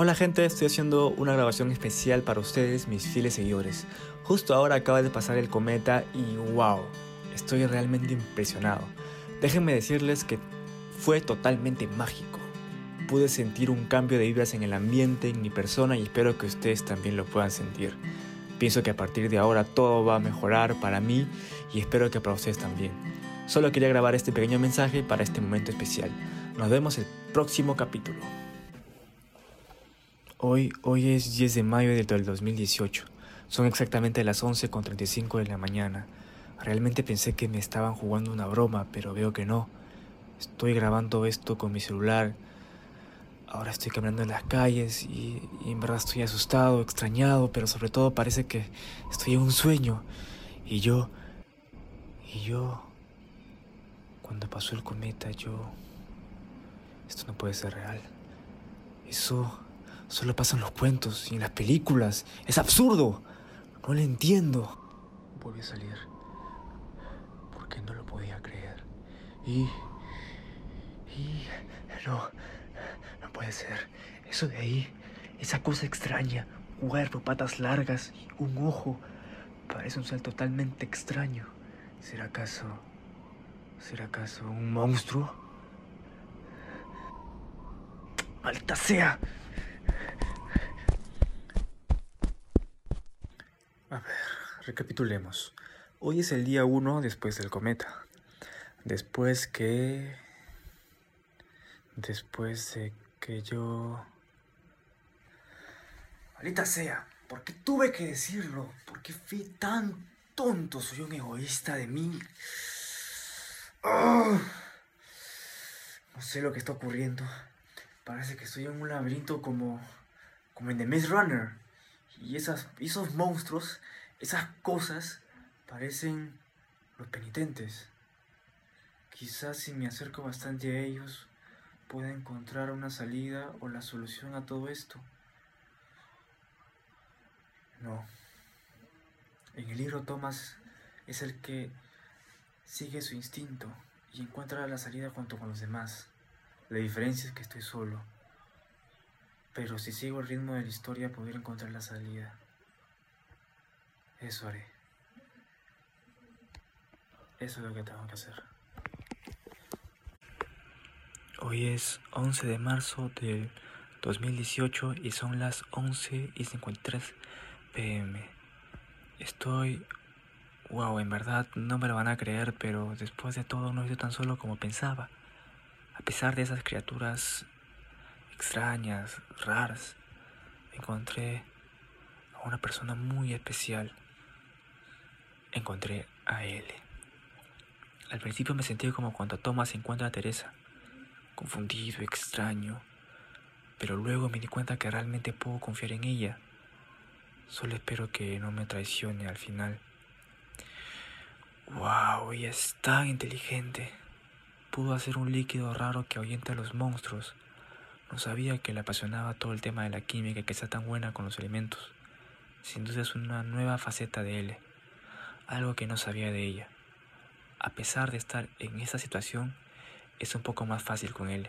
Hola gente, estoy haciendo una grabación especial para ustedes, mis fieles seguidores. Justo ahora acaba de pasar el cometa y wow, estoy realmente impresionado. Déjenme decirles que fue totalmente mágico. Pude sentir un cambio de vibras en el ambiente, en mi persona y espero que ustedes también lo puedan sentir. Pienso que a partir de ahora todo va a mejorar para mí y espero que para ustedes también. Solo quería grabar este pequeño mensaje para este momento especial. Nos vemos el próximo capítulo. Hoy, hoy es 10 de mayo del 2018. Son exactamente las 11.35 de la mañana. Realmente pensé que me estaban jugando una broma, pero veo que no. Estoy grabando esto con mi celular. Ahora estoy caminando en las calles y, y, en verdad estoy asustado, extrañado, pero sobre todo parece que estoy en un sueño. Y yo... Y yo... Cuando pasó el cometa, yo... Esto no puede ser real. Eso solo pasa en los cuentos y en las películas. Es absurdo. No lo entiendo. Volví a salir. Porque no lo podía creer. Y... Y... No. No puede ser. Eso de ahí. Esa cosa extraña. Cuerpo, patas largas un ojo. Parece un ser totalmente extraño. ¿Será acaso... ¿Será acaso un monstruo? ¡Malta sea! A ver, recapitulemos. Hoy es el día 1 después del cometa. Después que... Después de que yo... Malita sea, ¿por qué tuve que decirlo? ¿Por qué fui tan tonto? Soy un egoísta de mí. Oh. No sé lo que está ocurriendo. Parece que estoy en un laberinto como, como en The Maze Runner. Y esas, esos monstruos, esas cosas, parecen los penitentes. Quizás si me acerco bastante a ellos, pueda encontrar una salida o la solución a todo esto. No. En el libro Thomas es el que sigue su instinto y encuentra la salida junto con los demás. La diferencia es que estoy solo. Pero si sigo el ritmo de la historia, podré encontrar la salida. Eso haré. Eso es lo que tengo que hacer. Hoy es 11 de marzo del 2018 y son las 11 y 53 pm. Estoy... Wow, en verdad no me lo van a creer, pero después de todo no estoy tan solo como pensaba. A pesar de esas criaturas extrañas, raras, encontré a una persona muy especial. Encontré a él. Al principio me sentí como cuando Thomas encuentra a Teresa, confundido, extraño, pero luego me di cuenta que realmente puedo confiar en ella. Solo espero que no me traicione al final. ¡Wow! Ella es tan inteligente pudo hacer un líquido raro que ahuyenta a los monstruos. No sabía que le apasionaba todo el tema de la química que está tan buena con los elementos. Sin duda es una nueva faceta de él, algo que no sabía de ella. A pesar de estar en esa situación, es un poco más fácil con él.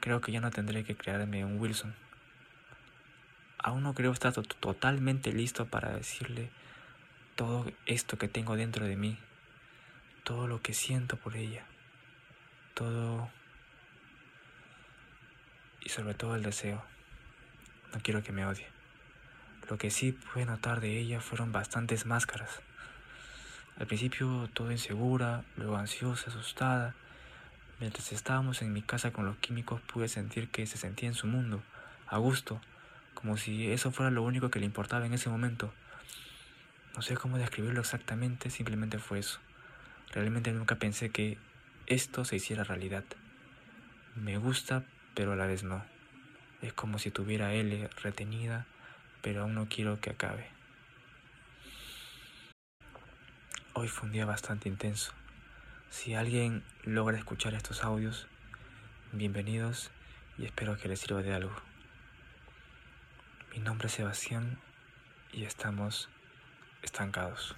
Creo que ya no tendré que crearme un Wilson. Aún no creo estar totalmente listo para decirle todo esto que tengo dentro de mí, todo lo que siento por ella todo y sobre todo el deseo. No quiero que me odie. Lo que sí pude notar de ella fueron bastantes máscaras. Al principio todo insegura, luego ansiosa, asustada. Mientras estábamos en mi casa con los químicos pude sentir que se sentía en su mundo, a gusto, como si eso fuera lo único que le importaba en ese momento. No sé cómo describirlo exactamente, simplemente fue eso. Realmente nunca pensé que esto se hiciera realidad. Me gusta, pero a la vez no. Es como si tuviera L retenida, pero aún no quiero que acabe. Hoy fue un día bastante intenso. Si alguien logra escuchar estos audios, bienvenidos y espero que les sirva de algo. Mi nombre es Sebastián y estamos estancados.